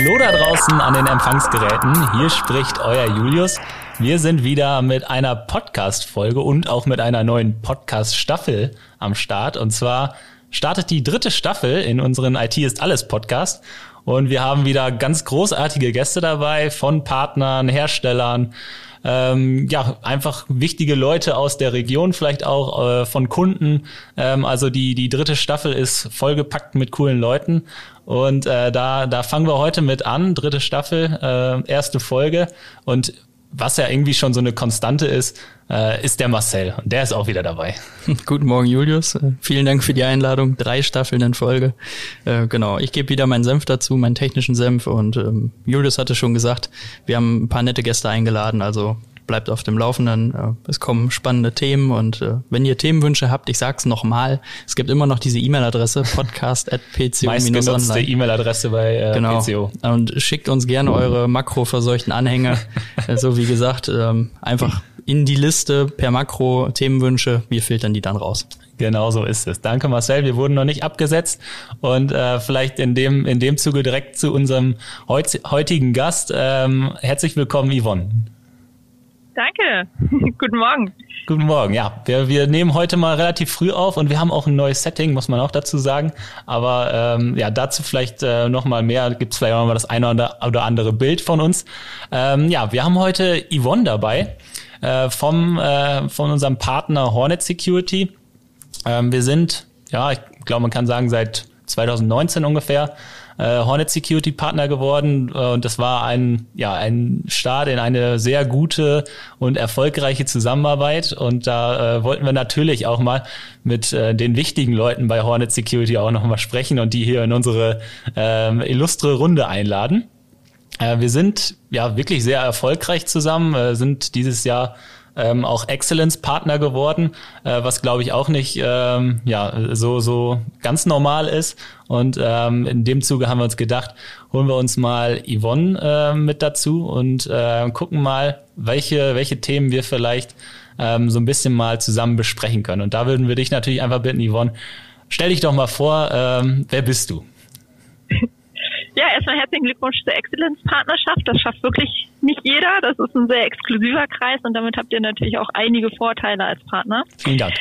Hallo da draußen an den Empfangsgeräten. Hier spricht euer Julius. Wir sind wieder mit einer Podcast-Folge und auch mit einer neuen Podcast-Staffel am Start. Und zwar startet die dritte Staffel in unseren IT ist alles Podcast. Und wir haben wieder ganz großartige Gäste dabei von Partnern, Herstellern, ähm, ja, einfach wichtige Leute aus der Region, vielleicht auch äh, von Kunden. Ähm, also die, die dritte Staffel ist vollgepackt mit coolen Leuten. Und äh, da, da fangen wir heute mit an, dritte Staffel, äh, erste Folge. Und was ja irgendwie schon so eine Konstante ist, äh, ist der Marcel. Und der ist auch wieder dabei. Guten Morgen, Julius. Äh, vielen Dank für die Einladung. Drei Staffeln in Folge. Äh, genau, ich gebe wieder meinen Senf dazu, meinen technischen Senf. Und ähm, Julius hatte schon gesagt, wir haben ein paar nette Gäste eingeladen. Also bleibt auf dem Laufenden. Es kommen spannende Themen und äh, wenn ihr Themenwünsche habt, ich sag's nochmal, es gibt immer noch diese E-Mail-Adresse podcast@pco-online. E-Mail-Adresse bei äh, genau. PCO. Und schickt uns gerne eure makroverseuchten Anhänge. so wie gesagt, ähm, einfach in die Liste per Makro Themenwünsche. Wir filtern die dann raus. Genau so ist es. Danke Marcel. Wir wurden noch nicht abgesetzt und äh, vielleicht in dem in dem Zuge direkt zu unserem heut, heutigen Gast. Ähm, herzlich willkommen, Yvonne. Danke. Guten Morgen. Guten Morgen. Ja, wir, wir nehmen heute mal relativ früh auf und wir haben auch ein neues Setting, muss man auch dazu sagen. Aber ähm, ja, dazu vielleicht äh, noch mal mehr. Gibt es vielleicht auch mal das eine oder andere Bild von uns. Ähm, ja, wir haben heute Yvonne dabei äh, vom äh, von unserem Partner Hornet Security. Ähm, wir sind, ja, ich glaube, man kann sagen seit 2019 ungefähr äh, Hornet Security Partner geworden äh, und das war ein ja ein Start in eine sehr gute und erfolgreiche Zusammenarbeit und da äh, wollten wir natürlich auch mal mit äh, den wichtigen Leuten bei Hornet Security auch noch mal sprechen und die hier in unsere äh, illustre Runde einladen. Äh, wir sind ja wirklich sehr erfolgreich zusammen, äh, sind dieses Jahr ähm, auch Excellence-Partner geworden, äh, was glaube ich auch nicht ähm, ja so so ganz normal ist. Und ähm, in dem Zuge haben wir uns gedacht, holen wir uns mal Yvonne äh, mit dazu und äh, gucken mal, welche welche Themen wir vielleicht ähm, so ein bisschen mal zusammen besprechen können. Und da würden wir dich natürlich einfach bitten, Yvonne, stell dich doch mal vor, ähm, wer bist du? Erstmal herzlichen Glückwunsch zur Exzellenzpartnerschaft. Das schafft wirklich nicht jeder. Das ist ein sehr exklusiver Kreis und damit habt ihr natürlich auch einige Vorteile als Partner. Vielen Dank.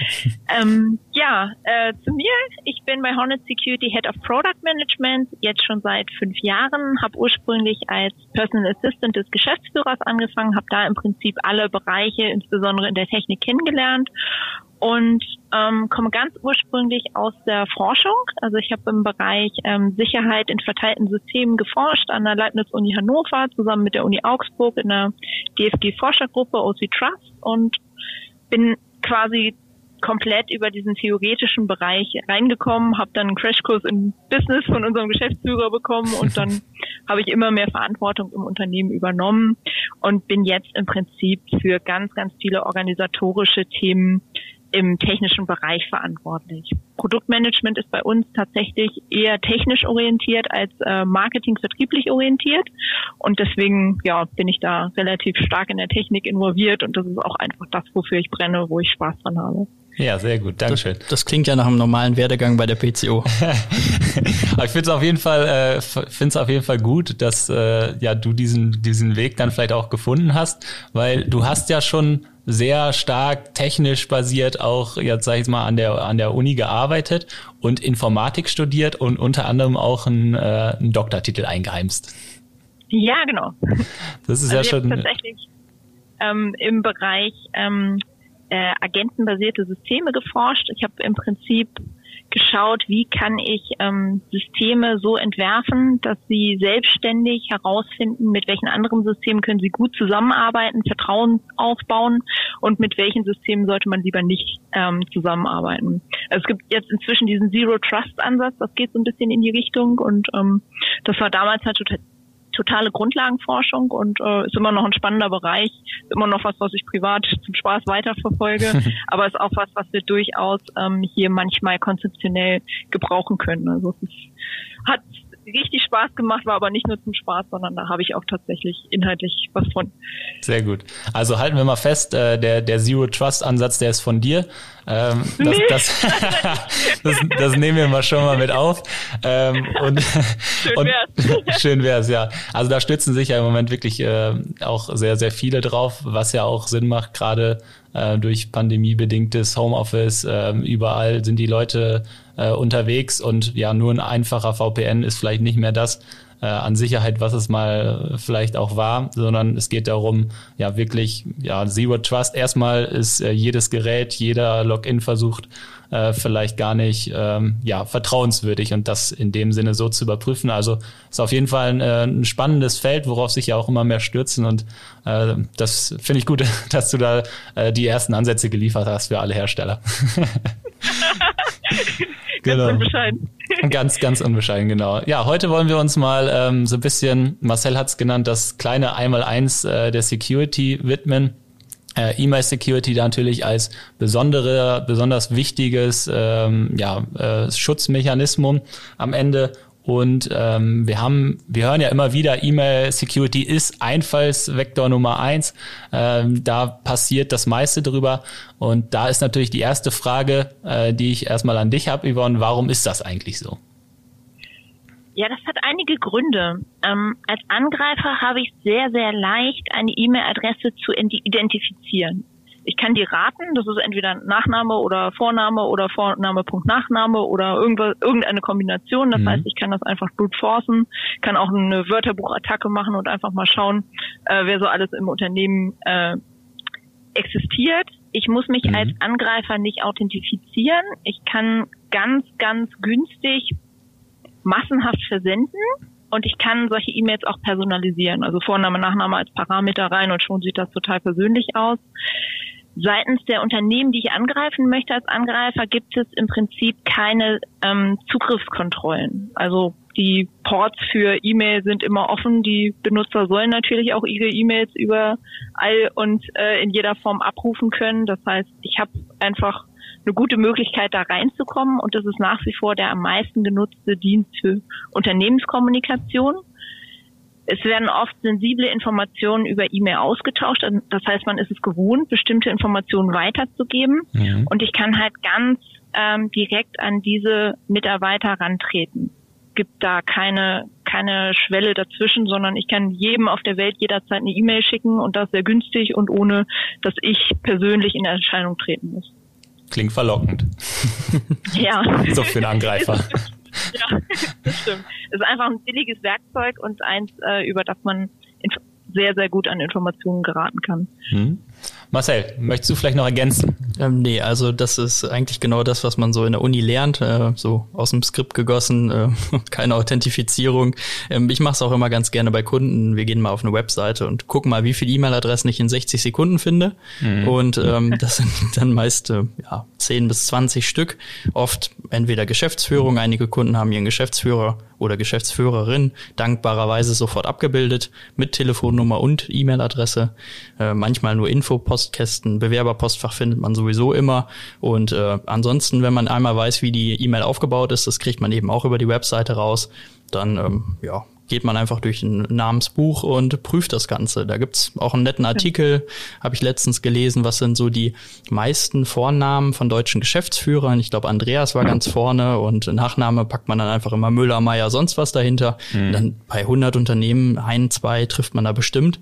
Ähm, ja, äh, zu mir. Ich bin bei Hornet Security Head of Product Management, jetzt schon seit fünf Jahren, habe ursprünglich als Personal Assistant des Geschäftsführers angefangen, habe da im Prinzip alle Bereiche, insbesondere in der Technik, kennengelernt und ähm, komme ganz ursprünglich aus der Forschung. Also ich habe im Bereich ähm, Sicherheit in verteilten Systemen geforscht an der Leibniz-Uni Hannover zusammen mit der Uni Augsburg in der DFG-Forschergruppe OC Trust und bin quasi komplett über diesen theoretischen Bereich reingekommen, habe dann einen Crashkurs im Business von unserem Geschäftsführer bekommen und dann habe ich immer mehr Verantwortung im Unternehmen übernommen und bin jetzt im Prinzip für ganz, ganz viele organisatorische Themen im technischen Bereich verantwortlich. Produktmanagement ist bei uns tatsächlich eher technisch orientiert als äh, marketing-vertrieblich orientiert. Und deswegen ja, bin ich da relativ stark in der Technik involviert und das ist auch einfach das, wofür ich brenne, wo ich Spaß dran habe. Ja, sehr gut, Dankeschön. Das, das klingt ja nach einem normalen Werdegang bei der PCO. Aber ich finde es auf jeden Fall, äh, finde es auf jeden Fall gut, dass äh, ja du diesen diesen Weg dann vielleicht auch gefunden hast, weil du hast ja schon sehr stark technisch basiert auch jetzt sage ich mal an der an der Uni gearbeitet und Informatik studiert und unter anderem auch einen, äh, einen Doktortitel eingeheimst. Ja, genau. Das ist also ja schon tatsächlich ähm, im Bereich ähm, äh, agentenbasierte Systeme geforscht. Ich habe im Prinzip geschaut, wie kann ich ähm, Systeme so entwerfen, dass sie selbstständig herausfinden, mit welchen anderen Systemen können sie gut zusammenarbeiten, Vertrauen aufbauen und mit welchen Systemen sollte man lieber nicht ähm, zusammenarbeiten. Also es gibt jetzt inzwischen diesen Zero Trust Ansatz, das geht so ein bisschen in die Richtung und ähm, das war damals halt total totale Grundlagenforschung und äh, ist immer noch ein spannender Bereich, ist immer noch was, was ich privat zum Spaß weiterverfolge, aber ist auch was, was wir durchaus ähm, hier manchmal konzeptionell gebrauchen können. Also es ist, hat richtig Spaß gemacht, war aber nicht nur zum Spaß, sondern da habe ich auch tatsächlich inhaltlich was von. Sehr gut. Also halten wir mal fest, äh, der, der Zero Trust Ansatz, der ist von dir. Ähm, das, nee. das, das, das, nehmen wir mal schon mal mit auf. Ähm, und, schön wär's. Und, schön wär's, ja. Also da stützen sich ja im Moment wirklich äh, auch sehr, sehr viele drauf, was ja auch Sinn macht, gerade äh, durch pandemiebedingtes Homeoffice. Äh, überall sind die Leute äh, unterwegs und ja, nur ein einfacher VPN ist vielleicht nicht mehr das, äh, an Sicherheit, was es mal vielleicht auch war, sondern es geht darum, ja wirklich, ja, Zero Trust. Erstmal ist äh, jedes Gerät, jeder Login versucht, äh, vielleicht gar nicht ähm, ja, vertrauenswürdig und das in dem Sinne so zu überprüfen. Also ist auf jeden Fall ein, äh, ein spannendes Feld, worauf sich ja auch immer mehr stürzen und äh, das finde ich gut, dass du da äh, die ersten Ansätze geliefert hast für alle Hersteller. genau. Ganz unbescheiden. Ganz, ganz unbescheiden, genau. Ja, heute wollen wir uns mal ähm, so ein bisschen, Marcel hat es genannt, das kleine Einmaleins äh, der Security widmen äh, E-Mail-Security da natürlich als besondere, besonders wichtiges ähm, ja, äh, Schutzmechanismus am Ende. Und ähm, wir haben, wir hören ja immer wieder, E-Mail-Security ist Einfallsvektor Nummer eins. Ähm, da passiert das meiste drüber. Und da ist natürlich die erste Frage, äh, die ich erstmal an dich habe, Yvonne, warum ist das eigentlich so? Ja, das hat einige Gründe. Ähm, als Angreifer habe ich sehr, sehr leicht, eine E-Mail-Adresse zu identifizieren. Ich kann die raten, das ist entweder Nachname oder Vorname oder Vorname Punkt Nachname oder irgendwas, irgendeine Kombination. Das mhm. heißt, ich kann das einfach brute forcen, kann auch eine Wörterbuchattacke machen und einfach mal schauen, äh, wer so alles im Unternehmen äh, existiert. Ich muss mich mhm. als Angreifer nicht authentifizieren. Ich kann ganz, ganz günstig massenhaft versenden und ich kann solche E-Mails auch personalisieren. Also Vorname, Nachname als Parameter rein und schon sieht das total persönlich aus. Seitens der Unternehmen, die ich angreifen möchte als Angreifer, gibt es im Prinzip keine ähm, Zugriffskontrollen. Also die Ports für E-Mail sind immer offen. Die Benutzer sollen natürlich auch ihre E-Mails überall und äh, in jeder Form abrufen können. Das heißt, ich habe einfach eine gute Möglichkeit, da reinzukommen. Und das ist nach wie vor der am meisten genutzte Dienst für Unternehmenskommunikation. Es werden oft sensible Informationen über E-Mail ausgetauscht. Das heißt, man ist es gewohnt, bestimmte Informationen weiterzugeben. Ja. Und ich kann halt ganz ähm, direkt an diese Mitarbeiter rantreten. Gibt da keine, keine Schwelle dazwischen, sondern ich kann jedem auf der Welt jederzeit eine E-Mail schicken und das sehr günstig und ohne, dass ich persönlich in Erscheinung treten muss. Klingt verlockend. Ja. so für einen Angreifer. ja, das stimmt. Es ist einfach ein billiges Werkzeug und eins, äh, über das man sehr, sehr gut an Informationen geraten kann. Hm. Marcel, möchtest du vielleicht noch ergänzen? Ähm, nee, also das ist eigentlich genau das, was man so in der Uni lernt, äh, so aus dem Skript gegossen, äh, keine Authentifizierung. Ähm, ich mache es auch immer ganz gerne bei Kunden. Wir gehen mal auf eine Webseite und gucken mal, wie viele E-Mail-Adressen ich in 60 Sekunden finde. Mhm. Und ähm, das sind dann meist äh, ja, 10 bis 20 Stück. Oft entweder Geschäftsführung, einige Kunden haben ihren Geschäftsführer oder Geschäftsführerin dankbarerweise sofort abgebildet mit Telefonnummer und E-Mail-Adresse. Äh, manchmal nur Infopostkästen, Bewerberpostfach findet man sowieso immer. Und äh, ansonsten, wenn man einmal weiß, wie die E-Mail aufgebaut ist, das kriegt man eben auch über die Webseite raus, dann ähm, ja, geht man einfach durch ein Namensbuch und prüft das Ganze. Da gibt's auch einen netten Artikel, habe ich letztens gelesen, was sind so die meisten Vornamen von deutschen Geschäftsführern. Ich glaube, Andreas war ganz vorne und Nachname packt man dann einfach immer Müller, Meier, sonst was dahinter. Mhm. Dann bei 100 Unternehmen, ein, zwei trifft man da bestimmt.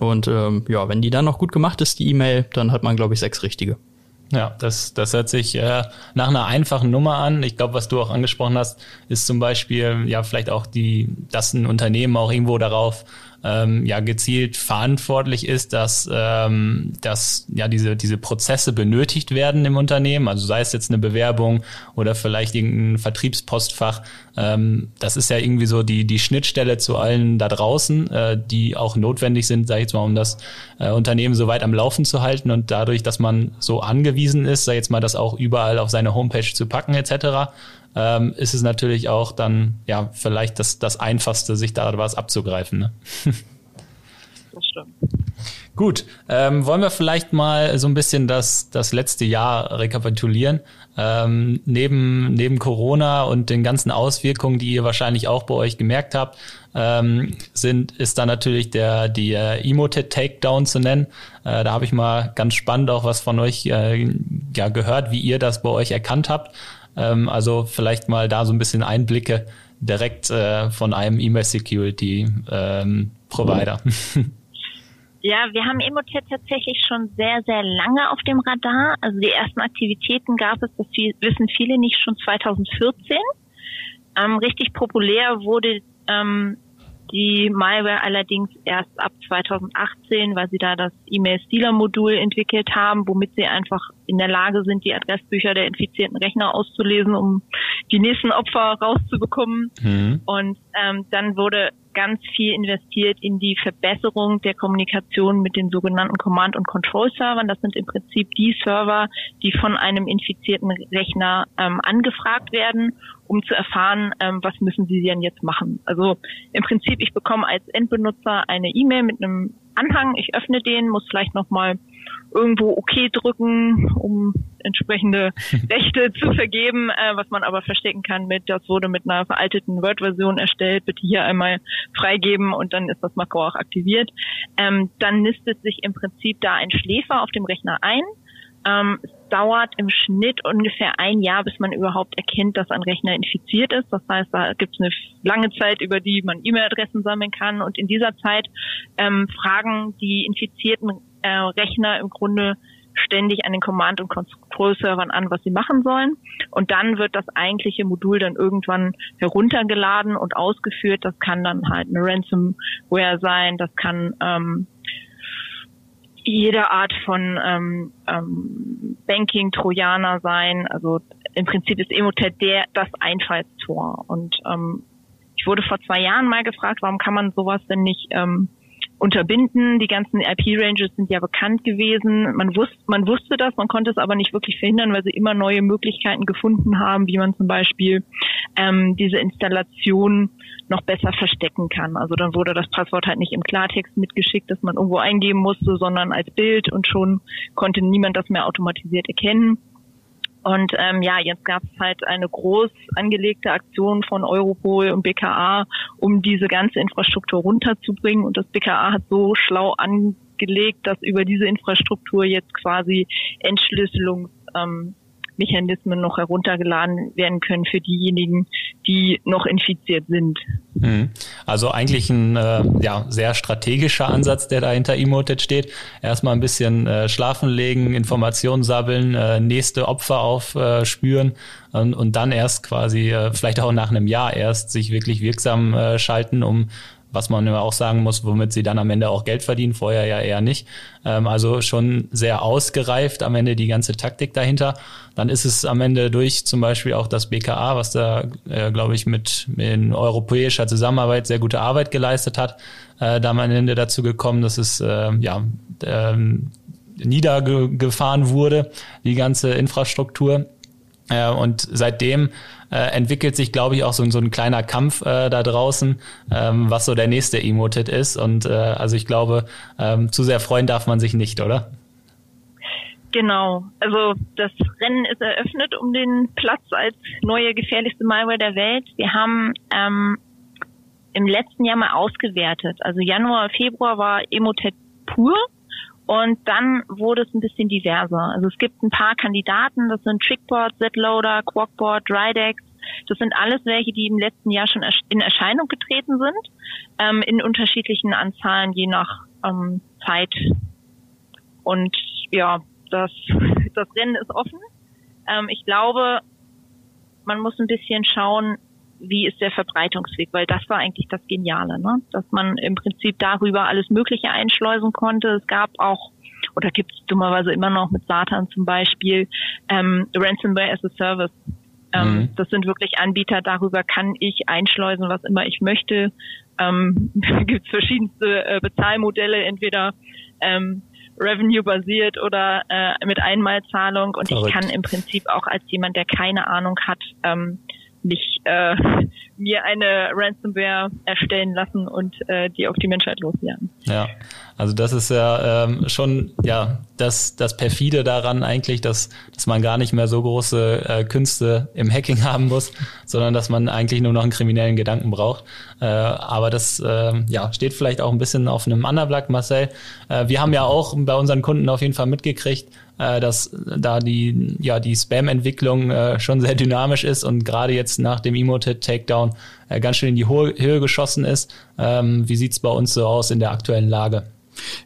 Und ähm, ja, wenn die dann noch gut gemacht ist, die E-Mail, dann hat man, glaube ich, sechs richtige. Ja, das, das hört sich äh, nach einer einfachen Nummer an. Ich glaube, was du auch angesprochen hast, ist zum Beispiel ja vielleicht auch die, dass ein Unternehmen auch irgendwo darauf ähm, ja gezielt verantwortlich ist, dass, ähm, dass ja diese, diese Prozesse benötigt werden im Unternehmen, also sei es jetzt eine Bewerbung oder vielleicht irgendein Vertriebspostfach. Ähm, das ist ja irgendwie so die, die Schnittstelle zu allen da draußen, äh, die auch notwendig sind, sage ich jetzt mal, um das äh, Unternehmen so weit am Laufen zu halten und dadurch, dass man so angewiesen ist, sag ich jetzt mal, das auch überall auf seine Homepage zu packen etc., ähm, ist es natürlich auch dann ja vielleicht das, das Einfachste, sich da was abzugreifen. Ne? das stimmt. Gut, ähm, wollen wir vielleicht mal so ein bisschen das, das letzte Jahr rekapitulieren. Ähm, neben, neben Corona und den ganzen Auswirkungen, die ihr wahrscheinlich auch bei euch gemerkt habt, ähm, sind, ist da natürlich der, die äh, Emotet Takedown zu nennen. Äh, da habe ich mal ganz spannend auch was von euch äh, ja, gehört, wie ihr das bei euch erkannt habt. Ähm, also vielleicht mal da so ein bisschen Einblicke direkt äh, von einem E-Mail Security ähm. Ja, wir haben Emotet tatsächlich schon sehr, sehr lange auf dem Radar. Also die ersten Aktivitäten gab es, das wissen viele nicht, schon 2014. Ähm, richtig populär wurde ähm, die Malware allerdings erst ab 2018, weil sie da das E-Mail-Stealer-Modul entwickelt haben, womit sie einfach in der Lage sind, die Adressbücher der infizierten Rechner auszulesen, um die nächsten Opfer rauszubekommen. Mhm. Und ähm, dann wurde ganz viel investiert in die Verbesserung der Kommunikation mit den sogenannten Command- und Control-Servern. Das sind im Prinzip die Server, die von einem infizierten Rechner ähm, angefragt werden, um zu erfahren, ähm, was müssen sie denn jetzt machen. Also im Prinzip, ich bekomme als Endbenutzer eine E-Mail mit einem Anhang, ich öffne den, muss vielleicht nochmal irgendwo okay drücken, um entsprechende Rechte zu vergeben, äh, was man aber verstecken kann mit, das wurde mit einer veralteten Word-Version erstellt, bitte hier einmal freigeben und dann ist das Makro auch aktiviert. Ähm, dann nistet sich im Prinzip da ein Schläfer auf dem Rechner ein. Ähm, es dauert im Schnitt ungefähr ein Jahr, bis man überhaupt erkennt, dass ein Rechner infiziert ist. Das heißt, da gibt es eine lange Zeit, über die man E-Mail-Adressen sammeln kann. Und in dieser Zeit ähm, fragen die infizierten äh, Rechner im Grunde ständig an den Command- und Control-Servern an, was sie machen sollen. Und dann wird das eigentliche Modul dann irgendwann heruntergeladen und ausgeführt. Das kann dann halt eine Ransomware sein, das kann ähm, jede Art von ähm, ähm, Banking-Trojaner sein. Also im Prinzip ist Emotet der das Einfallstor. Und ähm, ich wurde vor zwei Jahren mal gefragt, warum kann man sowas denn nicht ähm, unterbinden. Die ganzen IP-Ranges sind ja bekannt gewesen. Man wusste, man wusste das, man konnte es aber nicht wirklich verhindern, weil sie immer neue Möglichkeiten gefunden haben, wie man zum Beispiel ähm, diese Installation noch besser verstecken kann. Also dann wurde das Passwort halt nicht im Klartext mitgeschickt, dass man irgendwo eingeben musste, sondern als Bild und schon konnte niemand das mehr automatisiert erkennen. Und ähm, ja, jetzt gab es halt eine groß angelegte Aktion von Europol und BKA, um diese ganze Infrastruktur runterzubringen. Und das BKA hat so schlau angelegt, dass über diese Infrastruktur jetzt quasi Entschlüsselungs ähm, noch heruntergeladen werden können für diejenigen, die noch infiziert sind. Mhm. Also eigentlich ein äh, ja, sehr strategischer Ansatz, der da hinter Emotet steht. Erstmal ein bisschen äh, schlafen legen, Informationen sammeln, äh, nächste Opfer aufspüren äh, und, und dann erst quasi, äh, vielleicht auch nach einem Jahr erst, sich wirklich wirksam äh, schalten, um was man immer auch sagen muss, womit sie dann am Ende auch Geld verdienen, vorher ja eher nicht. Ähm, also schon sehr ausgereift am Ende die ganze Taktik dahinter. Dann ist es am Ende durch zum Beispiel auch das BKA, was da, äh, glaube ich, mit in europäischer Zusammenarbeit sehr gute Arbeit geleistet hat, äh, da am Ende dazu gekommen, dass es äh, ja ähm, niedergefahren wurde, die ganze Infrastruktur. Äh, und seitdem äh, entwickelt sich, glaube ich, auch so, so ein kleiner Kampf äh, da draußen, ähm, was so der nächste Emotet ist. Und äh, also ich glaube, ähm, zu sehr freuen darf man sich nicht, oder? Genau. Also das Rennen ist eröffnet um den Platz als neue gefährlichste Malware der Welt. Wir haben ähm, im letzten Jahr mal ausgewertet. Also Januar, Februar war Emotet pur und dann wurde es ein bisschen diverser. Also es gibt ein paar Kandidaten, das sind Trickboard, Zloader, Quackboard, Drydex. Das sind alles welche, die im letzten Jahr schon in Erscheinung getreten sind, ähm, in unterschiedlichen Anzahlen, je nach ähm, Zeit. Und ja, das, das Rennen ist offen. Ähm, ich glaube, man muss ein bisschen schauen, wie ist der Verbreitungsweg, weil das war eigentlich das Geniale, ne? dass man im Prinzip darüber alles Mögliche einschleusen konnte. Es gab auch oder gibt es dummerweise immer noch mit Satan zum Beispiel ähm, Ransomware as a Service. Ähm, mhm. Das sind wirklich Anbieter, darüber kann ich einschleusen, was immer ich möchte. Ähm, gibt es verschiedenste äh, Bezahlmodelle, entweder ähm, Revenue-basiert oder äh, mit Einmalzahlung und Verrückt. ich kann im Prinzip auch als jemand, der keine Ahnung hat, ähm, nicht äh, mir eine Ransomware erstellen lassen und äh, die auf die Menschheit loswerden. Ja, also das ist ja ähm, schon ja das, das perfide daran eigentlich, dass, dass man gar nicht mehr so große äh, Künste im Hacking haben muss, sondern dass man eigentlich nur noch einen kriminellen Gedanken braucht. Äh, aber das äh, ja, steht vielleicht auch ein bisschen auf einem anderen Blatt, Marcel. Äh, wir haben ja auch bei unseren Kunden auf jeden Fall mitgekriegt, äh, dass da die, ja, die Spam-Entwicklung äh, schon sehr dynamisch ist und gerade jetzt nach dem Emoted-Takedown äh, ganz schön in die Höhe, Höhe geschossen ist. Ähm, wie sieht's bei uns so aus in der aktuellen Lage?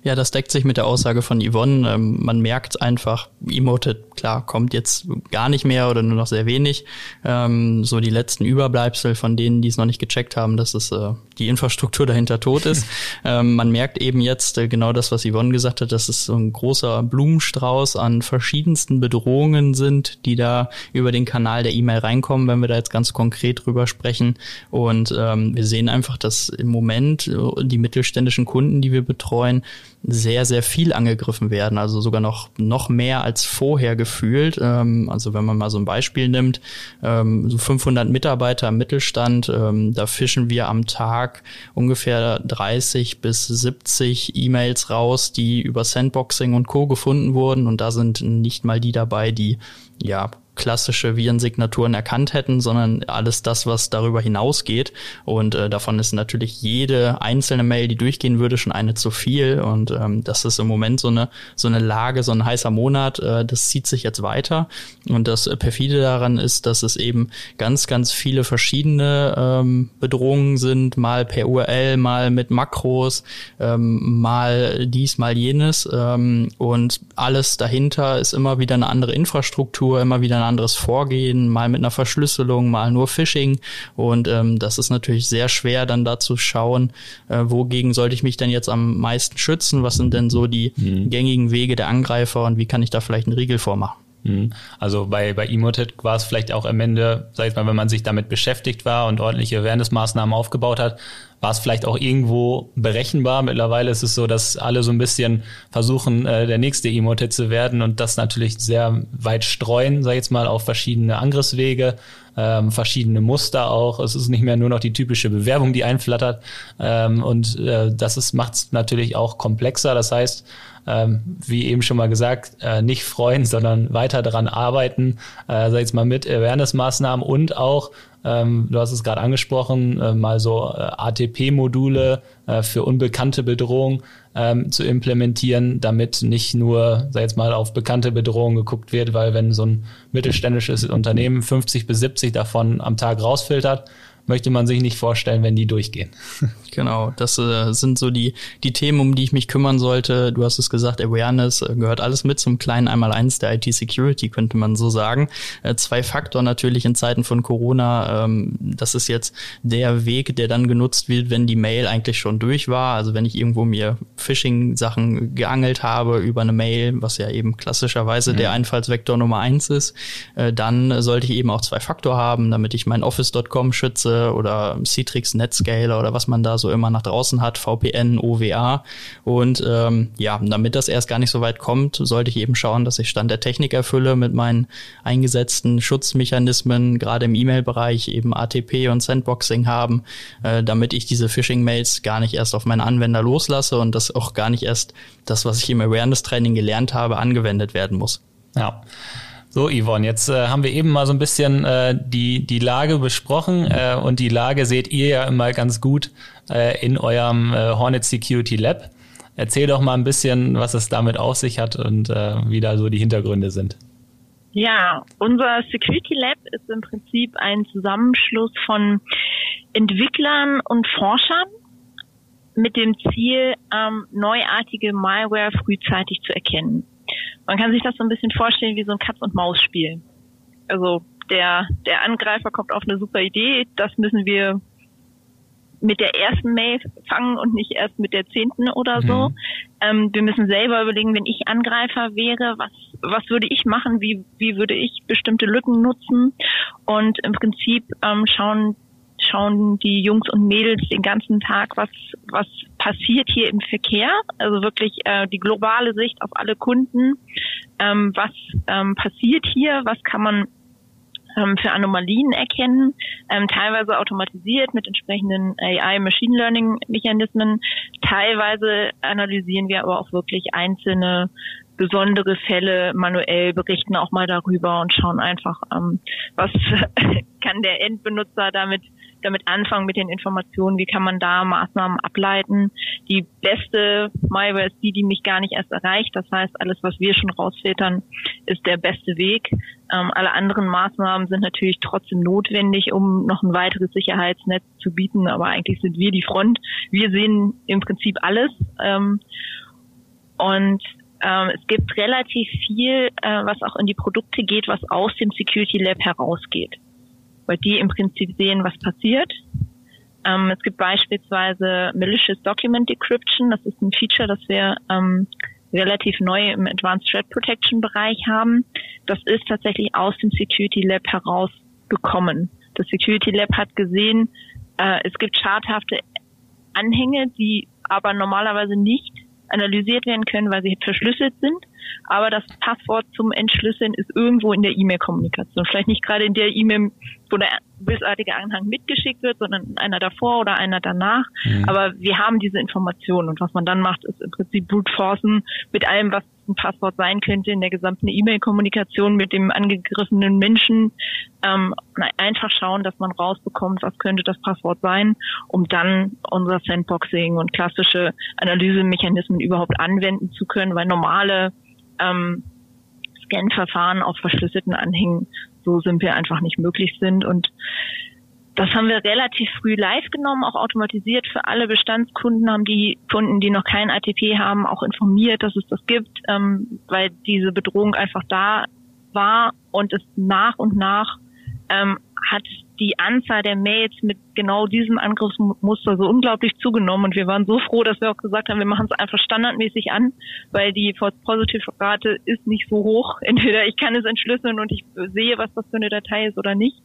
Ja, das deckt sich mit der Aussage von Yvonne. Ähm, man merkt einfach, Emoted, klar, kommt jetzt gar nicht mehr oder nur noch sehr wenig. Ähm, so die letzten Überbleibsel von denen, die es noch nicht gecheckt haben, dass es äh, die Infrastruktur dahinter tot ist. ähm, man merkt eben jetzt äh, genau das, was Yvonne gesagt hat, dass es so ein großer Blumenstrauß an verschiedensten Bedrohungen sind, die da über den Kanal der E-Mail reinkommen, wenn wir da jetzt ganz konkret drüber sprechen. Und wir sehen einfach, dass im Moment äh, die mittelständischen Kunden, die wir betreuen, sehr, sehr viel angegriffen werden. Also sogar noch, noch mehr als vorher gefühlt. Ähm, also wenn man mal so ein Beispiel nimmt, ähm, so 500 Mitarbeiter im Mittelstand, ähm, da fischen wir am Tag ungefähr 30 bis 70 E-Mails raus, die über Sandboxing und Co. gefunden wurden. Und da sind nicht mal die dabei, die ja klassische Virensignaturen erkannt hätten, sondern alles das, was darüber hinausgeht. Und äh, davon ist natürlich jede einzelne Mail, die durchgehen würde, schon eine zu viel. Und ähm, das ist im Moment so eine so eine Lage, so ein heißer Monat. Äh, das zieht sich jetzt weiter. Und das perfide daran ist, dass es eben ganz, ganz viele verschiedene ähm, Bedrohungen sind, mal per URL, mal mit Makros, ähm, mal dies, mal jenes. Ähm, und alles dahinter ist immer wieder eine andere Infrastruktur, immer wieder eine anderes Vorgehen, mal mit einer Verschlüsselung, mal nur Phishing. Und ähm, das ist natürlich sehr schwer, dann da zu schauen, äh, wogegen sollte ich mich denn jetzt am meisten schützen? Was sind denn so die mhm. gängigen Wege der Angreifer und wie kann ich da vielleicht einen Riegel vormachen? Mhm. Also bei, bei Emoted war es vielleicht auch am Ende, sag ich mal, wenn man sich damit beschäftigt war und ordentliche Awareness-Maßnahmen aufgebaut hat, war es vielleicht auch irgendwo berechenbar. Mittlerweile ist es so, dass alle so ein bisschen versuchen, äh, der nächste Emoted zu werden und das natürlich sehr weit streuen, sag ich jetzt mal, auf verschiedene Angriffswege, ähm, verschiedene Muster auch. Es ist nicht mehr nur noch die typische Bewerbung, die einflattert. Ähm, und äh, das macht es natürlich auch komplexer. Das heißt, ähm, wie eben schon mal gesagt, äh, nicht freuen, sondern weiter daran arbeiten, äh, sag ich jetzt mal mit Awareness-Maßnahmen und auch ähm, du hast es gerade angesprochen, äh, mal so äh, ATP-Module äh, für unbekannte Bedrohungen ähm, zu implementieren, damit nicht nur, sag jetzt mal, auf bekannte Bedrohungen geguckt wird, weil wenn so ein mittelständisches Unternehmen 50 bis 70 davon am Tag rausfiltert, möchte man sich nicht vorstellen, wenn die durchgehen. Genau, das äh, sind so die, die Themen, um die ich mich kümmern sollte. Du hast es gesagt, Awareness äh, gehört alles mit zum kleinen Einmaleins der IT-Security, könnte man so sagen. Äh, zwei Faktor natürlich in Zeiten von Corona. Ähm, das ist jetzt der Weg, der dann genutzt wird, wenn die Mail eigentlich schon durch war. Also wenn ich irgendwo mir Phishing-Sachen geangelt habe über eine Mail, was ja eben klassischerweise mhm. der Einfallsvektor Nummer eins ist, äh, dann sollte ich eben auch zwei Faktor haben, damit ich mein Office.com schütze oder Citrix Netscaler oder was man da so immer nach draußen hat, VPN, OWA. Und ähm, ja, damit das erst gar nicht so weit kommt, sollte ich eben schauen, dass ich Stand der Technik erfülle mit meinen eingesetzten Schutzmechanismen, gerade im E-Mail-Bereich eben ATP und Sandboxing haben, äh, damit ich diese Phishing-Mails gar nicht erst auf meine Anwender loslasse und das auch gar nicht erst das, was ich im Awareness-Training gelernt habe, angewendet werden muss. Ja. So, Yvonne, jetzt äh, haben wir eben mal so ein bisschen äh, die, die Lage besprochen äh, und die Lage seht ihr ja immer ganz gut äh, in eurem äh, Hornet Security Lab. Erzähl doch mal ein bisschen, was es damit auf sich hat und äh, wie da so die Hintergründe sind. Ja, unser Security Lab ist im Prinzip ein Zusammenschluss von Entwicklern und Forschern mit dem Ziel, ähm, neuartige Malware frühzeitig zu erkennen. Man kann sich das so ein bisschen vorstellen wie so ein Katz-und-Maus-Spiel. Also der, der Angreifer kommt auf eine super Idee, das müssen wir mit der ersten Mail fangen und nicht erst mit der zehnten oder so. Mhm. Ähm, wir müssen selber überlegen, wenn ich Angreifer wäre, was, was würde ich machen, wie, wie würde ich bestimmte Lücken nutzen und im Prinzip ähm, schauen schauen die Jungs und Mädels den ganzen Tag, was, was passiert hier im Verkehr. Also wirklich äh, die globale Sicht auf alle Kunden. Ähm, was ähm, passiert hier? Was kann man ähm, für Anomalien erkennen, ähm, teilweise automatisiert mit entsprechenden AI Machine Learning Mechanismen. Teilweise analysieren wir aber auch wirklich einzelne besondere Fälle manuell, berichten auch mal darüber und schauen einfach, ähm, was kann der Endbenutzer damit damit anfangen mit den Informationen, wie kann man da Maßnahmen ableiten. Die beste Malware ist die, die mich gar nicht erst erreicht. Das heißt, alles, was wir schon rausfiltern, ist der beste Weg. Ähm, alle anderen Maßnahmen sind natürlich trotzdem notwendig, um noch ein weiteres Sicherheitsnetz zu bieten. Aber eigentlich sind wir die Front. Wir sehen im Prinzip alles. Ähm, und ähm, es gibt relativ viel, äh, was auch in die Produkte geht, was aus dem Security Lab herausgeht weil die im Prinzip sehen, was passiert. Ähm, es gibt beispielsweise Malicious Document Decryption. Das ist ein Feature, das wir ähm, relativ neu im Advanced Threat Protection Bereich haben. Das ist tatsächlich aus dem Security Lab herausgekommen. Das Security Lab hat gesehen, äh, es gibt schadhafte Anhänge, die aber normalerweise nicht analysiert werden können, weil sie verschlüsselt sind. Aber das Passwort zum Entschlüsseln ist irgendwo in der E-Mail-Kommunikation. Vielleicht nicht gerade in der E-Mail, wo der bösartige Anhang mitgeschickt wird, sondern einer davor oder einer danach. Mhm. Aber wir haben diese Informationen und was man dann macht, ist im Prinzip brute forcen mit allem, was ein Passwort sein könnte in der gesamten E-Mail-Kommunikation mit dem angegriffenen Menschen. Ähm, einfach schauen, dass man rausbekommt, was könnte das Passwort sein, um dann unser Sandboxing und klassische Analysemechanismen überhaupt anwenden zu können, weil normale ähm, Scan-Verfahren auf verschlüsselten Anhängen so simpel einfach nicht möglich sind. Und das haben wir relativ früh live genommen, auch automatisiert für alle Bestandskunden, haben die Kunden, die noch kein ATP haben, auch informiert, dass es das gibt, ähm, weil diese Bedrohung einfach da war und es nach und nach ähm, hat die Anzahl der Mails mit genau diesem Angriffsmuster so unglaublich zugenommen und wir waren so froh, dass wir auch gesagt haben, wir machen es einfach standardmäßig an, weil die False Positive Rate ist nicht so hoch. Entweder ich kann es entschlüsseln und ich sehe, was das für eine Datei ist oder nicht.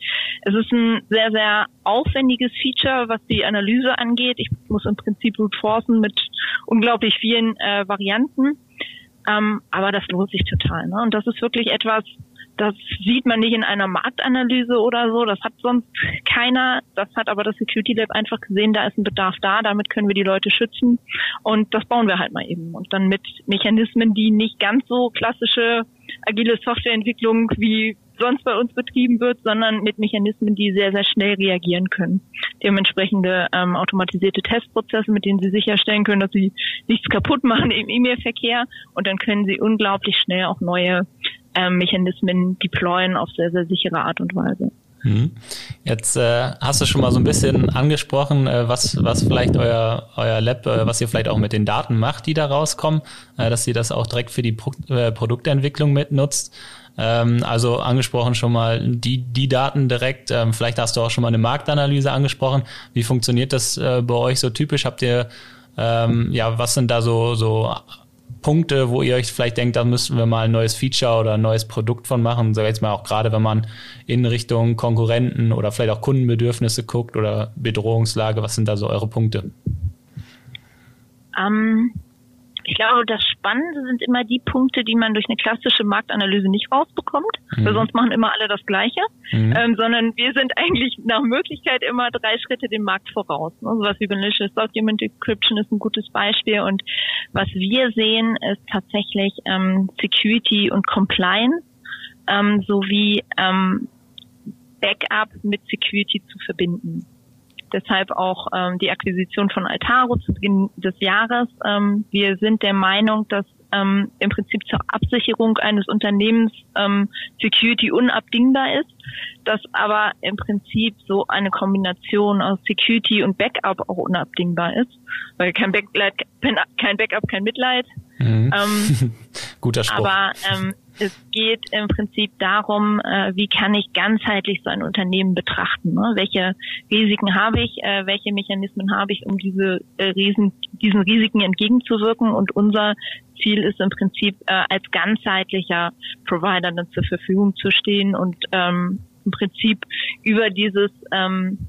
Es ist ein sehr, sehr aufwendiges Feature, was die Analyse angeht. Ich muss im Prinzip brute forcen mit unglaublich vielen äh, Varianten. Ähm, aber das lohnt sich total. Ne? Und das ist wirklich etwas, das sieht man nicht in einer Marktanalyse oder so. Das hat sonst keiner. Das hat aber das Security Lab einfach gesehen, da ist ein Bedarf da, damit können wir die Leute schützen. Und das bauen wir halt mal eben. Und dann mit Mechanismen, die nicht ganz so klassische agile Softwareentwicklung wie sonst bei uns betrieben wird, sondern mit Mechanismen, die sehr, sehr schnell reagieren können. Dementsprechende ähm, automatisierte Testprozesse, mit denen sie sicherstellen können, dass sie nichts kaputt machen im E-Mail-Verkehr und dann können sie unglaublich schnell auch neue ähm, Mechanismen deployen auf sehr, sehr sichere Art und Weise. Mhm. Jetzt äh, hast du schon mal so ein bisschen angesprochen, äh, was, was vielleicht euer, euer Lab, äh, was ihr vielleicht auch mit den Daten macht, die da rauskommen, äh, dass ihr das auch direkt für die Pro äh, Produktentwicklung mitnutzt. Ähm, also angesprochen schon mal die, die Daten direkt. Ähm, vielleicht hast du auch schon mal eine Marktanalyse angesprochen. Wie funktioniert das äh, bei euch so typisch? Habt ihr, ähm, ja, was sind da so, so Punkte, wo ihr euch vielleicht denkt, da müssten wir mal ein neues Feature oder ein neues Produkt von machen? So jetzt mal auch gerade, wenn man in Richtung Konkurrenten oder vielleicht auch Kundenbedürfnisse guckt oder Bedrohungslage, was sind da so eure Punkte? Um, ähm, ich glaube, das Spannende sind immer die Punkte, die man durch eine klassische Marktanalyse nicht rausbekommt, mhm. weil sonst machen immer alle das Gleiche, mhm. ähm, sondern wir sind eigentlich nach Möglichkeit immer drei Schritte dem Markt voraus. Ne? So was wie Malicious Document Decryption ist ein gutes Beispiel und was wir sehen, ist tatsächlich ähm, Security und Compliance ähm, sowie ähm, Backup mit Security zu verbinden. Deshalb auch ähm, die Akquisition von Altaro zu Beginn des Jahres. Ähm, wir sind der Meinung, dass ähm, im Prinzip zur Absicherung eines Unternehmens ähm, Security unabdingbar ist, dass aber im Prinzip so eine Kombination aus Security und Backup auch unabdingbar ist, weil kein, Backlight, kein Backup, kein Mitleid. Mhm. Ähm, Guter Spruch. Aber ähm, es geht im Prinzip darum, äh, wie kann ich ganzheitlich so ein Unternehmen betrachten? Ne? Welche Risiken habe ich? Äh, welche Mechanismen habe ich, um diese äh, Riesen, diesen Risiken entgegenzuwirken? Und unser Ziel ist im Prinzip als ganzheitlicher Provider dann zur Verfügung zu stehen und ähm, im Prinzip über dieses ähm,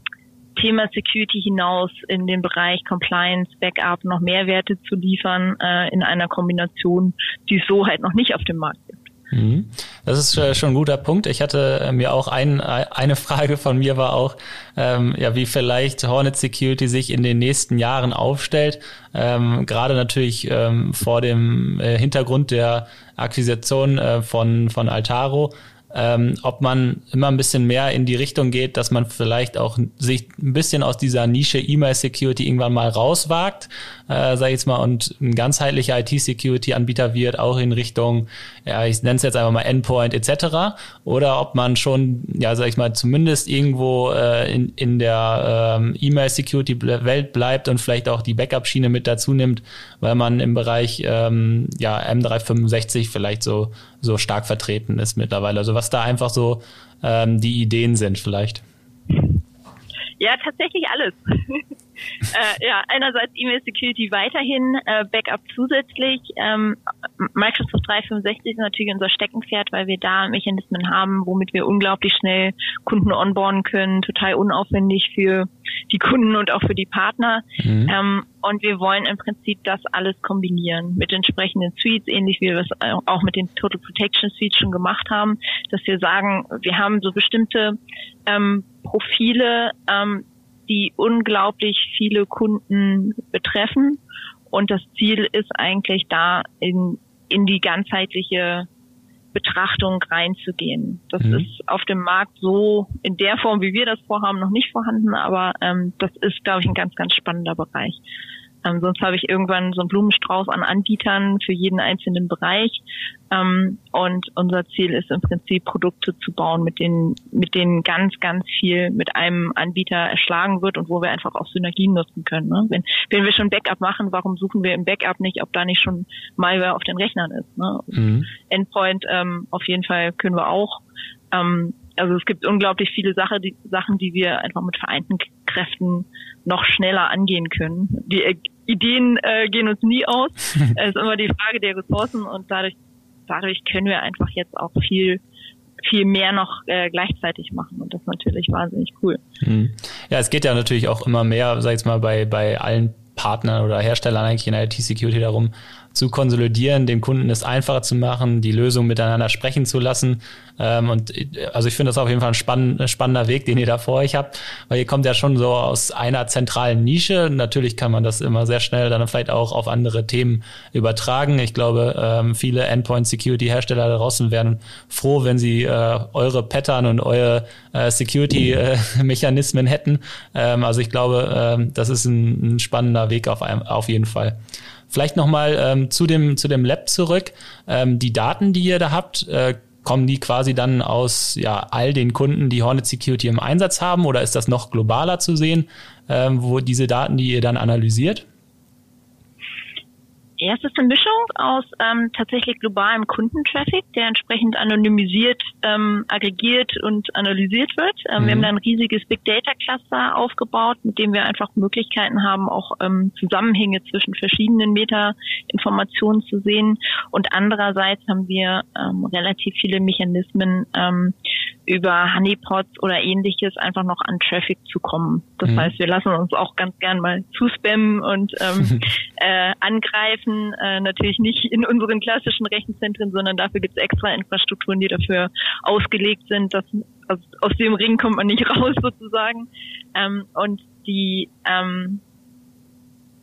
Thema Security hinaus in den Bereich Compliance, Backup noch Mehrwerte zu liefern in einer Kombination, die so halt noch nicht auf dem Markt gibt. Mhm. Das ist äh, schon ein guter Punkt. Ich hatte äh, mir auch ein, eine Frage von mir war auch, ähm, ja, wie vielleicht Hornet Security sich in den nächsten Jahren aufstellt. Ähm, gerade natürlich ähm, vor dem äh, Hintergrund der Akquisition äh, von, von Altaro ähm, ob man immer ein bisschen mehr in die Richtung geht, dass man vielleicht auch sich ein bisschen aus dieser Nische E-Mail-Security irgendwann mal rauswagt, äh, sage ich jetzt mal, und ein ganzheitlicher IT-Security-Anbieter wird, auch in Richtung, ja, ich nenne es jetzt einfach mal Endpoint etc. Oder ob man schon, ja, sag ich mal, zumindest irgendwo äh, in, in der ähm, E-Mail-Security-Welt bleibt und vielleicht auch die Backup-Schiene mit dazu nimmt, weil man im Bereich ähm, ja, M365 vielleicht so, so stark vertreten ist mittlerweile. Also was da einfach so ähm, die Ideen sind vielleicht. Ja, tatsächlich alles. äh, ja, einerseits E-Mail Security weiterhin, äh, Backup zusätzlich. Ähm, Microsoft 365 ist natürlich unser Steckenpferd, weil wir da Mechanismen haben, womit wir unglaublich schnell Kunden onboarden können, total unaufwendig für die Kunden und auch für die Partner. Mhm. Ähm, und wir wollen im Prinzip das alles kombinieren mit entsprechenden Suites, ähnlich wie wir es auch mit den Total Protection Suites schon gemacht haben, dass wir sagen, wir haben so bestimmte ähm, Profile, ähm, die unglaublich viele Kunden betreffen. Und das Ziel ist eigentlich da in, in die ganzheitliche Betrachtung reinzugehen. Das mhm. ist auf dem Markt so in der Form, wie wir das vorhaben, noch nicht vorhanden, aber ähm, das ist, glaube ich, ein ganz, ganz spannender Bereich. Ähm, sonst habe ich irgendwann so einen Blumenstrauß an Anbietern für jeden einzelnen Bereich. Ähm, und unser Ziel ist im Prinzip Produkte zu bauen, mit denen, mit denen ganz, ganz viel mit einem Anbieter erschlagen wird und wo wir einfach auch Synergien nutzen können. Ne? Wenn, wenn wir schon Backup machen, warum suchen wir im Backup nicht, ob da nicht schon Malware auf den Rechnern ist? Ne? Mhm. Endpoint ähm, auf jeden Fall können wir auch. Ähm, also es gibt unglaublich viele Sache, die, Sachen, die wir einfach mit vereinten Kräften noch schneller angehen können. Die äh, Ideen äh, gehen uns nie aus. es ist immer die Frage der Ressourcen und dadurch, dadurch können wir einfach jetzt auch viel viel mehr noch äh, gleichzeitig machen und das ist natürlich wahnsinnig cool. Mhm. Ja, es geht ja natürlich auch immer mehr, sag ich mal, bei, bei allen Partnern oder Herstellern eigentlich in der IT-Security darum, zu konsolidieren, dem Kunden es einfacher zu machen, die Lösung miteinander sprechen zu lassen. Ähm, und also ich finde das auf jeden Fall ein spann spannender Weg, den ihr da vor euch habt, weil ihr kommt ja schon so aus einer zentralen Nische. Natürlich kann man das immer sehr schnell dann vielleicht auch auf andere Themen übertragen. Ich glaube, ähm, viele Endpoint Security Hersteller da draußen wären froh, wenn sie äh, eure Pattern und eure äh, Security äh, hätten. Ähm, also ich glaube, ähm, das ist ein, ein spannender Weg auf, einem, auf jeden Fall. Vielleicht nochmal ähm, zu, dem, zu dem Lab zurück. Ähm, die Daten, die ihr da habt, äh, kommen die quasi dann aus ja, all den Kunden, die Hornet Security im Einsatz haben oder ist das noch globaler zu sehen, ähm, wo diese Daten, die ihr dann analysiert? Ja, es ist eine Mischung aus ähm, tatsächlich globalem Kundentraffic, der entsprechend anonymisiert, ähm, aggregiert und analysiert wird. Ähm, mhm. Wir haben da ein riesiges Big Data Cluster aufgebaut, mit dem wir einfach Möglichkeiten haben, auch ähm, Zusammenhänge zwischen verschiedenen Meta-Informationen zu sehen. Und andererseits haben wir ähm, relativ viele Mechanismen, ähm, über Honeypots oder ähnliches einfach noch an Traffic zu kommen. Das mhm. heißt, wir lassen uns auch ganz gern mal zuspammen und ähm, äh, angreifen. Äh, natürlich nicht in unseren klassischen Rechenzentren, sondern dafür gibt es extra Infrastrukturen, die dafür ausgelegt sind. Dass, aus, aus dem Ring kommt man nicht raus sozusagen. Ähm, und die ähm,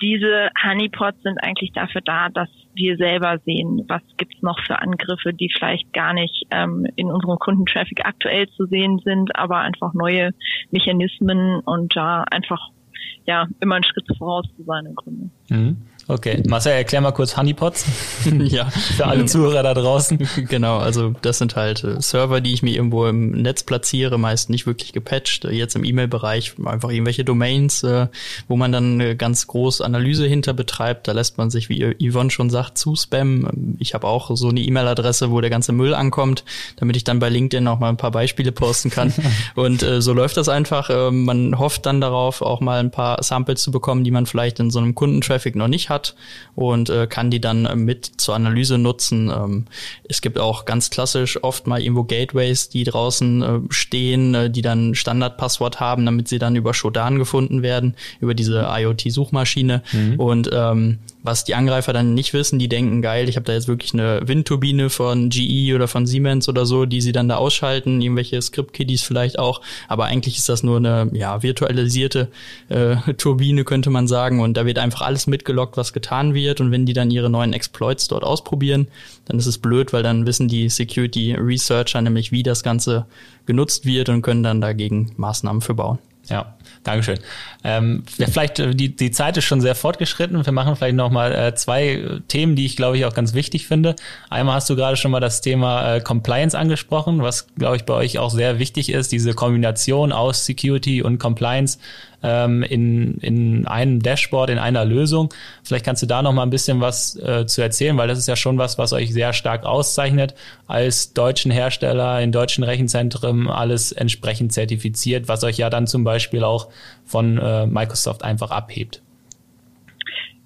diese Honeypots sind eigentlich dafür da, dass wir selber sehen, was gibt's noch für Angriffe, die vielleicht gar nicht ähm, in unserem Kundentraffic aktuell zu sehen sind, aber einfach neue Mechanismen und da einfach ja immer einen Schritt voraus zu sein im Grunde. Mhm. Okay, Marcel, erklär mal kurz Honeypots. ja. Für alle Zuhörer da draußen. Genau, also das sind halt äh, Server, die ich mir irgendwo im Netz platziere, meist nicht wirklich gepatcht. Jetzt im E-Mail-Bereich einfach irgendwelche Domains, äh, wo man dann eine ganz groß Analyse hinter betreibt. Da lässt man sich, wie Yvonne schon sagt, zuspammen. Ich habe auch so eine E-Mail-Adresse, wo der ganze Müll ankommt, damit ich dann bei LinkedIn auch mal ein paar Beispiele posten kann. Und äh, so läuft das einfach. Äh, man hofft dann darauf, auch mal paar Samples zu bekommen, die man vielleicht in so einem Kundentraffic noch nicht hat und äh, kann die dann mit zur Analyse nutzen. Ähm, es gibt auch ganz klassisch oft mal irgendwo Gateways, die draußen äh, stehen, äh, die dann Standardpasswort haben, damit sie dann über Shodan gefunden werden, über diese IoT-Suchmaschine. Mhm. Und ähm, was die Angreifer dann nicht wissen, die denken, geil, ich habe da jetzt wirklich eine Windturbine von GE oder von Siemens oder so, die sie dann da ausschalten, irgendwelche Script-Kiddies vielleicht auch, aber eigentlich ist das nur eine ja, virtualisierte äh, Turbine, könnte man sagen, und da wird einfach alles mitgelockt, was getan wird. Und wenn die dann ihre neuen Exploits dort ausprobieren, dann ist es blöd, weil dann wissen die Security Researcher nämlich, wie das Ganze genutzt wird und können dann dagegen Maßnahmen für bauen. Ja, Dankeschön. Ähm, vielleicht äh, die, die Zeit ist schon sehr fortgeschritten. Wir machen vielleicht noch mal äh, zwei Themen, die ich glaube ich auch ganz wichtig finde. Einmal hast du gerade schon mal das Thema äh, Compliance angesprochen, was glaube ich bei euch auch sehr wichtig ist, diese Kombination aus Security und Compliance ähm, in, in einem Dashboard, in einer Lösung. Vielleicht kannst du da noch mal ein bisschen was äh, zu erzählen, weil das ist ja schon was, was euch sehr stark auszeichnet als deutschen Hersteller in deutschen Rechenzentren alles entsprechend zertifiziert, was euch ja dann zum Beispiel auch von äh, Microsoft einfach abhebt.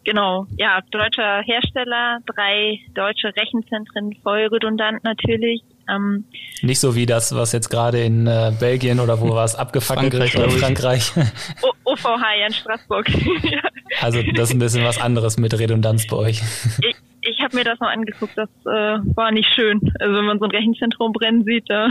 Genau, ja, deutscher Hersteller, drei deutsche Rechenzentren, voll redundant natürlich. Ähm, Nicht so wie das, was jetzt gerade in äh, Belgien oder wo war es abgefackelt Frankreich, oder Frankreich. O OVH in Straßburg. Also das ist ein bisschen was anderes mit Redundanz bei euch. Ich, ich habe mir das mal angeguckt, das äh, war nicht schön. Also wenn man so ein Rechenzentrum brennen sieht, da,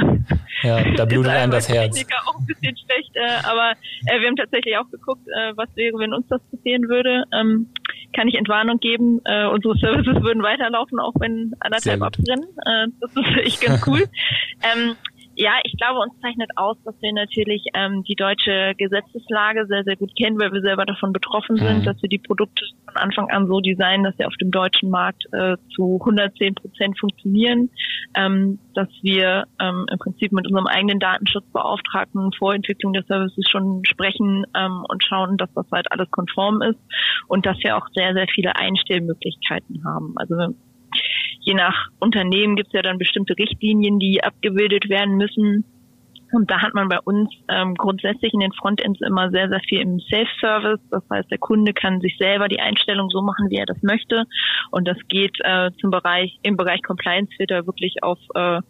ja, da blutet einem das Herz. auch ein bisschen schlecht, äh, aber äh, wir haben tatsächlich auch geguckt, äh, was wäre, wenn uns das passieren würde. Ähm, kann ich Entwarnung geben. Äh, unsere Services würden weiterlaufen, auch wenn anderthalb abbrennen. Äh, das ist echt ganz cool. ähm, ja, ich glaube, uns zeichnet aus, dass wir natürlich ähm, die deutsche Gesetzeslage sehr, sehr gut kennen, weil wir selber davon betroffen sind, mhm. dass wir die Produkte von Anfang an so designen, dass sie auf dem deutschen Markt äh, zu 110 Prozent funktionieren, ähm, dass wir ähm, im Prinzip mit unserem eigenen Datenschutzbeauftragten vor Entwicklung der Services schon sprechen ähm, und schauen, dass das halt alles konform ist und dass wir auch sehr, sehr viele Einstellmöglichkeiten haben. Also je nach Unternehmen gibt es ja dann bestimmte Richtlinien, die abgebildet werden müssen. Und da hat man bei uns ähm, grundsätzlich in den Frontends immer sehr, sehr viel im Self-Service. Das heißt, der Kunde kann sich selber die Einstellung so machen, wie er das möchte. Und das geht äh, zum Bereich, im Bereich Compliance wird er wirklich auf äh,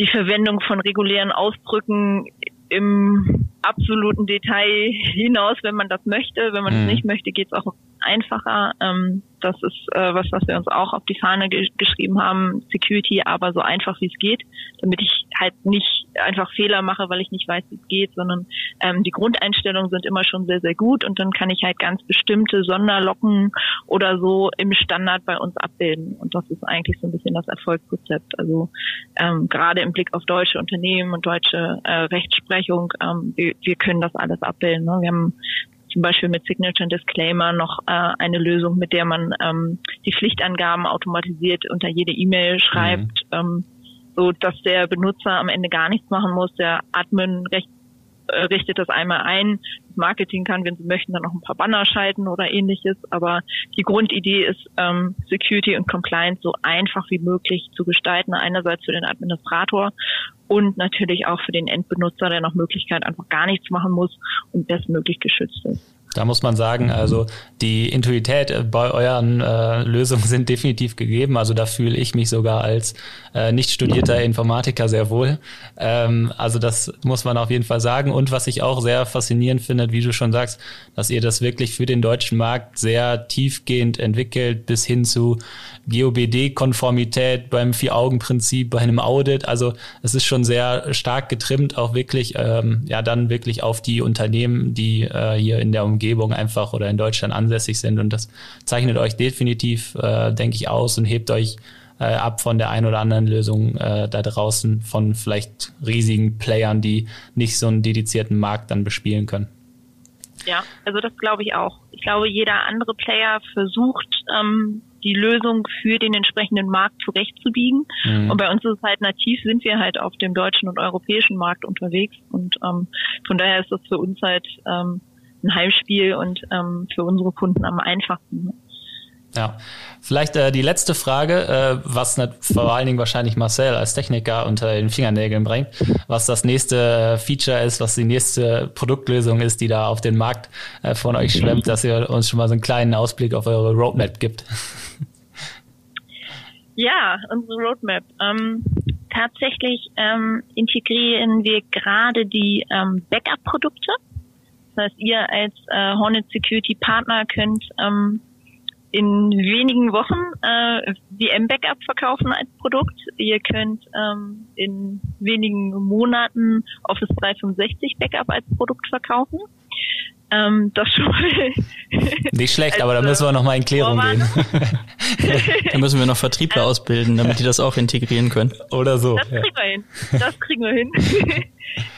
die Verwendung von regulären Ausdrücken im absoluten Detail hinaus, wenn man das möchte. Wenn man mhm. das nicht möchte, geht es auch einfacher. Ähm, das ist äh, was, was wir uns auch auf die Fahne ge geschrieben haben. Security, aber so einfach wie es geht, damit ich halt nicht einfach Fehler mache, weil ich nicht weiß, wie es geht, sondern ähm, die Grundeinstellungen sind immer schon sehr, sehr gut und dann kann ich halt ganz bestimmte Sonderlocken oder so im Standard bei uns abbilden. Und das ist eigentlich so ein bisschen das Erfolgsrezept. Also ähm, gerade im Blick auf deutsche Unternehmen und deutsche äh, Rechtsprechung, ähm, wir, wir können das alles abbilden. Ne? Wir haben zum Beispiel mit Signature and Disclaimer noch äh, eine Lösung, mit der man ähm, die Pflichtangaben automatisiert unter jede E-Mail schreibt, mhm. ähm, so dass der Benutzer am Ende gar nichts machen muss. Der Admin recht, äh, richtet das einmal ein. Marketing kann, wenn Sie möchten, dann noch ein paar Banner schalten oder ähnliches. Aber die Grundidee ist, ähm, Security und Compliance so einfach wie möglich zu gestalten. Einerseits für den Administrator und natürlich auch für den Endbenutzer, der noch Möglichkeit einfach gar nichts machen muss und bestmöglich geschützt ist. Da muss man sagen, also die Intuität bei euren äh, Lösungen sind definitiv gegeben. Also da fühle ich mich sogar als äh, nicht studierter Informatiker sehr wohl. Ähm, also das muss man auf jeden Fall sagen. Und was ich auch sehr faszinierend finde, wie du schon sagst, dass ihr das wirklich für den deutschen Markt sehr tiefgehend entwickelt bis hin zu GOBD-Konformität beim Vier-Augen-Prinzip, bei einem Audit. Also es ist schon sehr stark getrimmt, auch wirklich, ähm, ja, dann wirklich auf die Unternehmen, die äh, hier in der Umgebung einfach oder in Deutschland ansässig sind. Und das zeichnet euch definitiv, äh, denke ich, aus und hebt euch äh, ab von der ein oder anderen Lösung äh, da draußen von vielleicht riesigen Playern, die nicht so einen dedizierten Markt dann bespielen können. Ja, also das glaube ich auch. Ich glaube, jeder andere Player versucht, ähm, die Lösung für den entsprechenden Markt zurechtzubiegen. Mhm. Und bei uns ist es halt nativ, sind wir halt auf dem deutschen und europäischen Markt unterwegs. Und ähm, von daher ist das für uns halt ähm, ein Heimspiel und ähm, für unsere Kunden am einfachsten. Ja, vielleicht äh, die letzte Frage, äh, was nicht, vor allen Dingen wahrscheinlich Marcel als Techniker unter den Fingernägeln bringt, was das nächste äh, Feature ist, was die nächste Produktlösung ist, die da auf den Markt äh, von euch schwemmt, dass ihr uns schon mal so einen kleinen Ausblick auf eure Roadmap gibt. Ja, unsere Roadmap. Ähm, tatsächlich ähm, integrieren wir gerade die ähm, Backup-Produkte. Das heißt, ihr als äh, Hornet Security Partner könnt ähm, in wenigen Wochen äh, VM Backup verkaufen als Produkt. Ihr könnt ähm, in wenigen Monaten Office 365 Backup als Produkt verkaufen. Ähm, das schon mal. Nicht schlecht, aber da müssen wir noch mal in Klärung gehen. da müssen wir noch Vertriebler ausbilden, damit die das auch integrieren können. Oder so. Das kriegen wir hin. Das kriegen wir hin.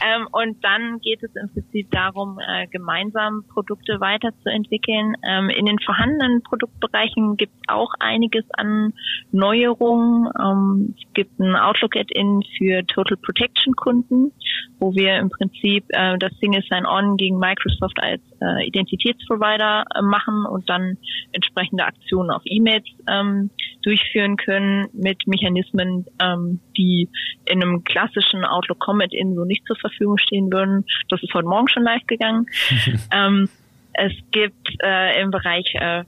Ähm, und dann geht es im Prinzip darum, äh, gemeinsam Produkte weiterzuentwickeln. Ähm, in den vorhandenen Produktbereichen gibt es auch einiges an Neuerungen. Ähm, es gibt ein Outlook-Add-in für Total Protection Kunden, wo wir im Prinzip äh, das Single Sign-On gegen Microsoft als äh, Identitätsprovider äh, machen und dann entsprechende Aktionen auf E-Mails ähm, durchführen können mit Mechanismen, ähm, die in einem klassischen Outlook Comet-In so nicht zur Verfügung stehen würden. Das ist heute Morgen schon live gegangen. ähm, es gibt äh, im Bereich äh,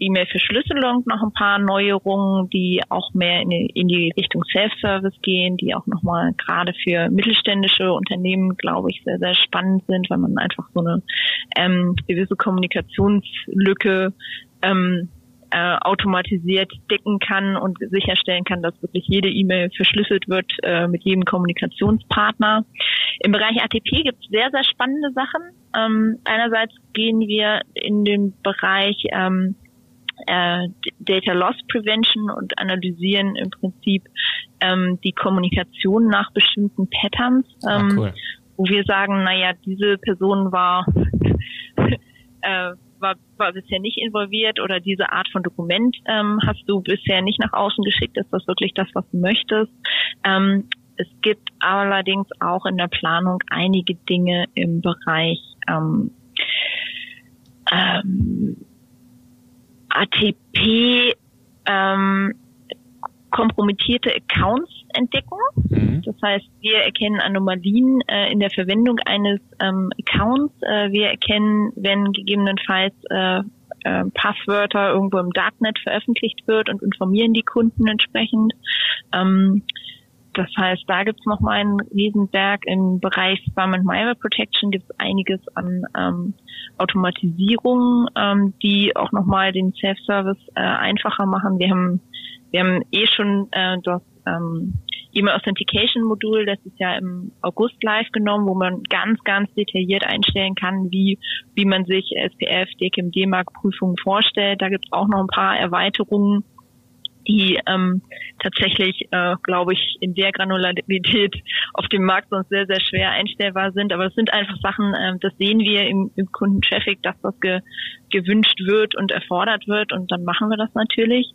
E-Mail-Verschlüsselung noch ein paar Neuerungen, die auch mehr in die, in die Richtung Self-Service gehen, die auch nochmal gerade für mittelständische Unternehmen, glaube ich, sehr, sehr spannend sind, weil man einfach so eine ähm, gewisse Kommunikationslücke ähm, äh, automatisiert decken kann und sicherstellen kann, dass wirklich jede E-Mail verschlüsselt wird äh, mit jedem Kommunikationspartner. Im Bereich ATP gibt es sehr, sehr spannende Sachen. Ähm, einerseits gehen wir in den Bereich ähm, äh, Data Loss Prevention und analysieren im Prinzip ähm, die Kommunikation nach bestimmten Patterns, ah, ähm, ah, cool. wo wir sagen, naja, diese Person war äh, war, war bisher nicht involviert oder diese Art von Dokument ähm, hast du bisher nicht nach außen geschickt, ist das wirklich das, was du möchtest? Ähm, es gibt allerdings auch in der Planung einige Dinge im Bereich ähm, ähm, ATP, ähm, kompromittierte Accounts entdecken. Mhm. Das heißt, wir erkennen Anomalien äh, in der Verwendung eines ähm, Accounts. Äh, wir erkennen, wenn gegebenenfalls äh, äh, Passwörter irgendwo im Darknet veröffentlicht wird und informieren die Kunden entsprechend. Ähm, das heißt, da gibt es nochmal einen Riesenberg. Im Bereich Spam and Malware Protection gibt es einiges an ähm, Automatisierung, ähm, die auch nochmal den Self-Service äh, einfacher machen. Wir haben wir haben eh schon äh, das ähm, E-Mail Authentication Modul letztes Jahr im August live genommen, wo man ganz, ganz detailliert einstellen kann, wie, wie man sich SPF, DKIM, DMARC Prüfungen vorstellt. Da gibt es auch noch ein paar Erweiterungen, die ähm, tatsächlich, äh, glaube ich, in der Granularität auf dem Markt sonst sehr, sehr schwer einstellbar sind. Aber es sind einfach Sachen, äh, das sehen wir im, im Kundentraffic, dass das ge, gewünscht wird und erfordert wird und dann machen wir das natürlich.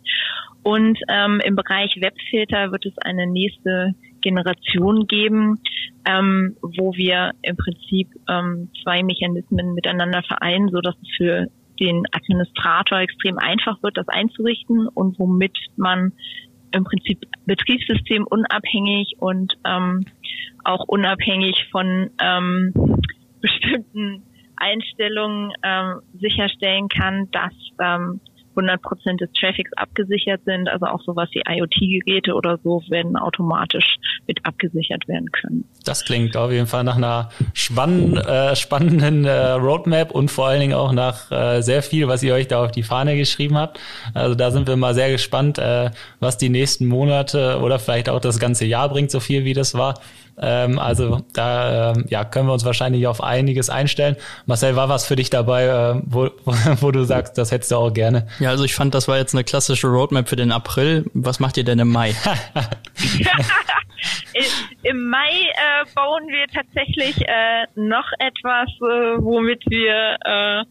Und ähm, im Bereich Webfilter wird es eine nächste Generation geben, ähm, wo wir im Prinzip ähm, zwei Mechanismen miteinander vereinen, so dass es für den Administrator extrem einfach wird, das einzurichten und womit man im Prinzip Betriebssystem unabhängig und ähm, auch unabhängig von ähm, bestimmten Einstellungen ähm, sicherstellen kann, dass ähm, 100% des Traffics abgesichert sind. Also auch sowas wie IoT-Geräte oder so werden automatisch mit abgesichert werden können. Das klingt auf jeden Fall nach einer spann äh, spannenden äh, Roadmap und vor allen Dingen auch nach äh, sehr viel, was ihr euch da auf die Fahne geschrieben habt. Also da sind wir mal sehr gespannt, äh, was die nächsten Monate oder vielleicht auch das ganze Jahr bringt, so viel wie das war. Ähm, also da ähm, ja, können wir uns wahrscheinlich auf einiges einstellen. Marcel, war was für dich dabei, äh, wo, wo du sagst, das hättest du auch gerne? Ja, also ich fand, das war jetzt eine klassische Roadmap für den April. Was macht ihr denn im Mai? Im Mai äh, bauen wir tatsächlich äh, noch etwas, äh, womit wir äh,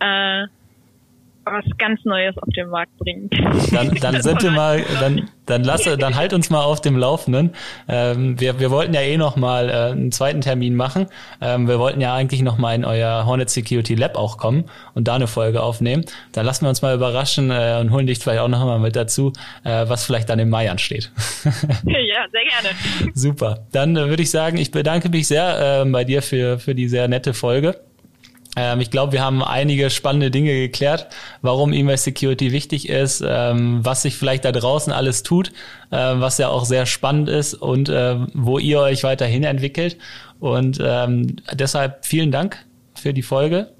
äh, was ganz Neues auf den Markt bringen. Dann, dann sind wir mal, dann, dann lasse, dann halt uns mal auf dem Laufenden. Ähm, wir, wir wollten ja eh noch mal äh, einen zweiten Termin machen. Ähm, wir wollten ja eigentlich noch mal in euer Hornet Security Lab auch kommen und da eine Folge aufnehmen. Da lassen wir uns mal überraschen äh, und holen dich vielleicht auch noch mal mit dazu, äh, was vielleicht dann im Mai ansteht. ja, sehr gerne. Super. Dann äh, würde ich sagen, ich bedanke mich sehr äh, bei dir für, für die sehr nette Folge. Ähm, ich glaube, wir haben einige spannende Dinge geklärt, warum E-Mail Security wichtig ist, ähm, was sich vielleicht da draußen alles tut, äh, was ja auch sehr spannend ist und wo ihr euch weiterhin entwickelt. Und ähm, deshalb vielen Dank für die Folge.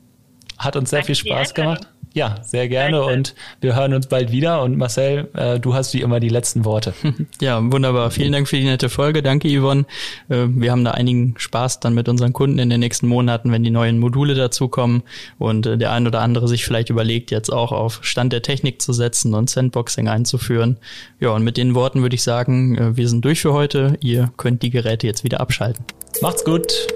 Hat uns sehr Danke viel Spaß gemacht. Ja, sehr gerne und wir hören uns bald wieder. Und Marcel, äh, du hast wie immer die letzten Worte. Ja, wunderbar. Vielen Dank für die nette Folge. Danke, Yvonne. Äh, wir haben da einigen Spaß dann mit unseren Kunden in den nächsten Monaten, wenn die neuen Module dazukommen und äh, der ein oder andere sich vielleicht überlegt, jetzt auch auf Stand der Technik zu setzen und Sandboxing einzuführen. Ja, und mit den Worten würde ich sagen, wir sind durch für heute. Ihr könnt die Geräte jetzt wieder abschalten. Macht's gut.